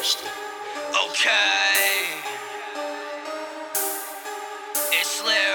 Okay. It's Larry.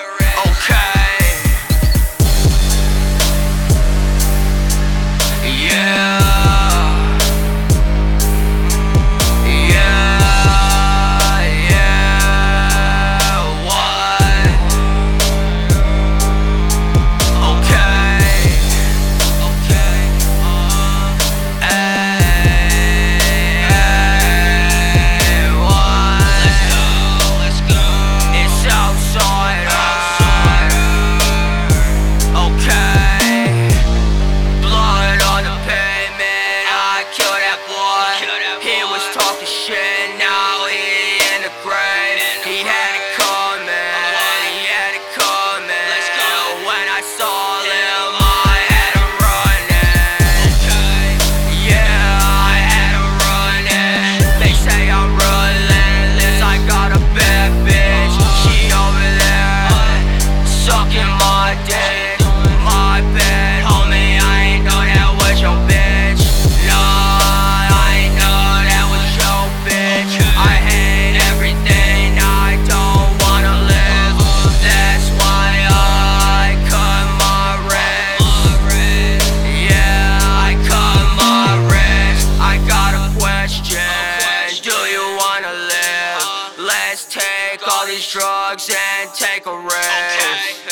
Let's take all these drugs and take a rest.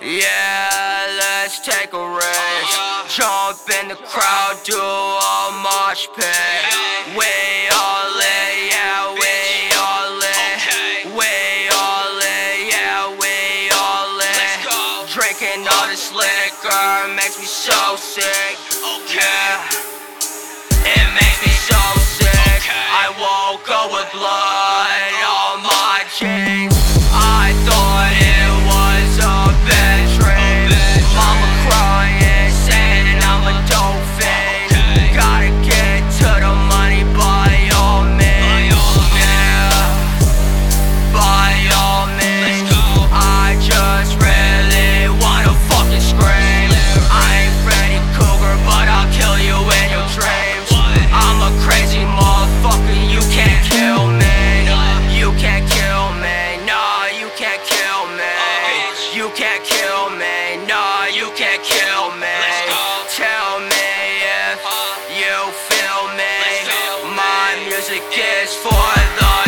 Yeah, let's take a rest. Uh-huh. Jump in the crowd, do a mosh pit. We all in, yeah, we all in. We all in, yeah, we all in. Drinking all this liquor makes me so sick. Yeah, it makes me so for the